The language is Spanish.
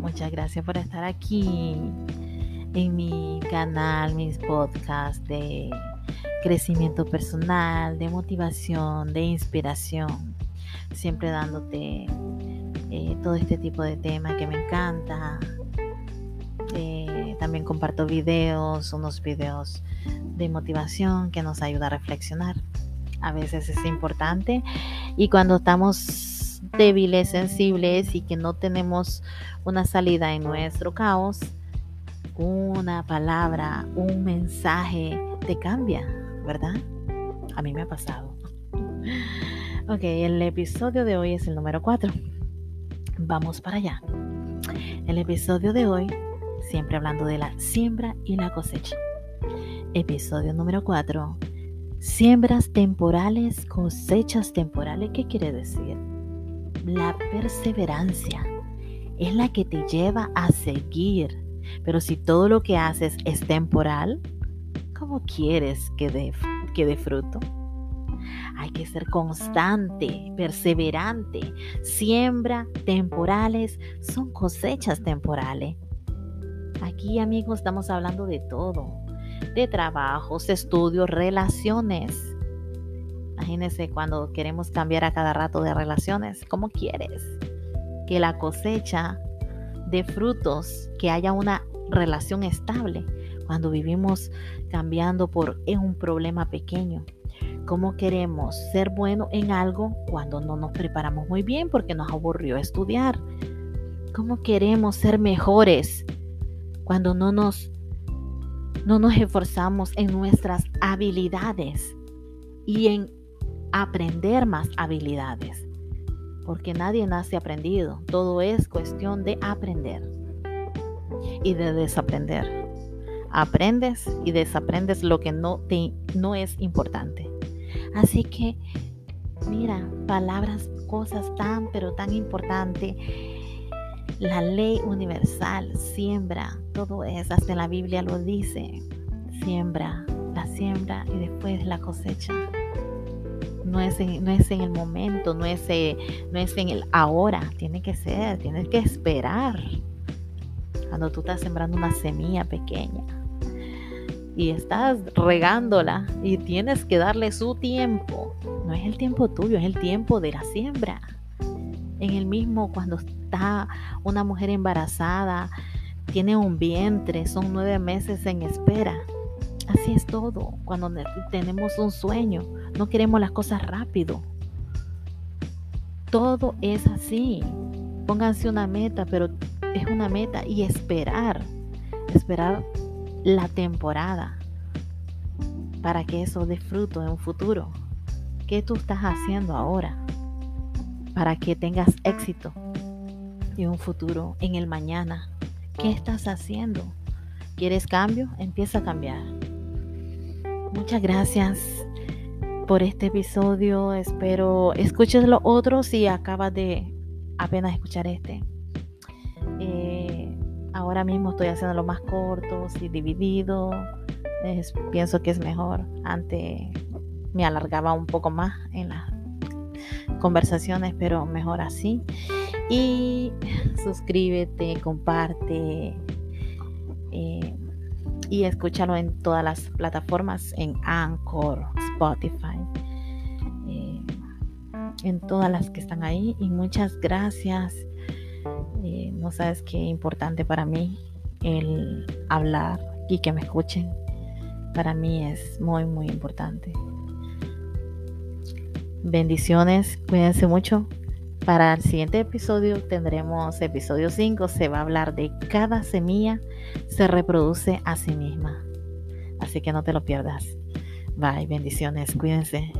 Muchas gracias por estar aquí en mi canal, mis podcasts de crecimiento personal, de motivación, de inspiración. Siempre dándote eh, todo este tipo de temas que me encanta. Eh, también comparto videos, unos videos de motivación que nos ayuda a reflexionar. A veces es importante y cuando estamos débiles, sensibles y que no tenemos una salida en nuestro caos, una palabra, un mensaje te cambia, ¿verdad? A mí me ha pasado. Ok, el episodio de hoy es el número 4. Vamos para allá. El episodio de hoy, siempre hablando de la siembra y la cosecha. Episodio número 4. Siembras temporales, cosechas temporales. ¿Qué quiere decir? La perseverancia es la que te lleva a seguir. Pero si todo lo que haces es temporal, ¿cómo quieres que dé, que fruto? Hay que ser constante, perseverante. Siembra temporales son cosechas temporales. Aquí amigos estamos hablando de todo de trabajos, estudios, relaciones. Imagínense cuando queremos cambiar a cada rato de relaciones. ¿Cómo quieres que la cosecha de frutos, que haya una relación estable cuando vivimos cambiando por un problema pequeño? ¿Cómo queremos ser buenos en algo cuando no nos preparamos muy bien porque nos aburrió estudiar? ¿Cómo queremos ser mejores cuando no nos no nos esforzamos en nuestras habilidades y en aprender más habilidades. Porque nadie nace aprendido. Todo es cuestión de aprender y de desaprender. Aprendes y desaprendes lo que no, te, no es importante. Así que, mira, palabras, cosas tan, pero tan importantes la ley universal, siembra, todo es, hasta la Biblia lo dice, siembra, la siembra y después la cosecha. No es, en, no es en el momento, no es, eh, no es en el ahora, tiene que ser, tienes que esperar. Cuando tú estás sembrando una semilla pequeña y estás regándola y tienes que darle su tiempo, no es el tiempo tuyo, es el tiempo de la siembra. En el mismo cuando está una mujer embarazada, tiene un vientre, son nueve meses en espera. Así es todo. Cuando tenemos un sueño, no queremos las cosas rápido. Todo es así. Pónganse una meta, pero es una meta y esperar. Esperar la temporada para que eso dé en un futuro. ¿Qué tú estás haciendo ahora para que tengas éxito? un futuro en el mañana. ¿Qué estás haciendo? ¿Quieres cambio? Empieza a cambiar. Muchas gracias por este episodio. Espero escuches los otros si acabas de apenas escuchar este. Eh, ahora mismo estoy haciendo lo más cortos y dividido. pienso que es mejor. Antes me alargaba un poco más en las conversaciones, pero mejor así. Y suscríbete, comparte eh, y escúchalo en todas las plataformas, en Anchor, Spotify, eh, en todas las que están ahí. Y muchas gracias. Eh, no sabes qué importante para mí el hablar y que me escuchen. Para mí es muy, muy importante. Bendiciones, cuídense mucho. Para el siguiente episodio tendremos episodio 5, se va a hablar de cada semilla se reproduce a sí misma. Así que no te lo pierdas. Bye, bendiciones, cuídense.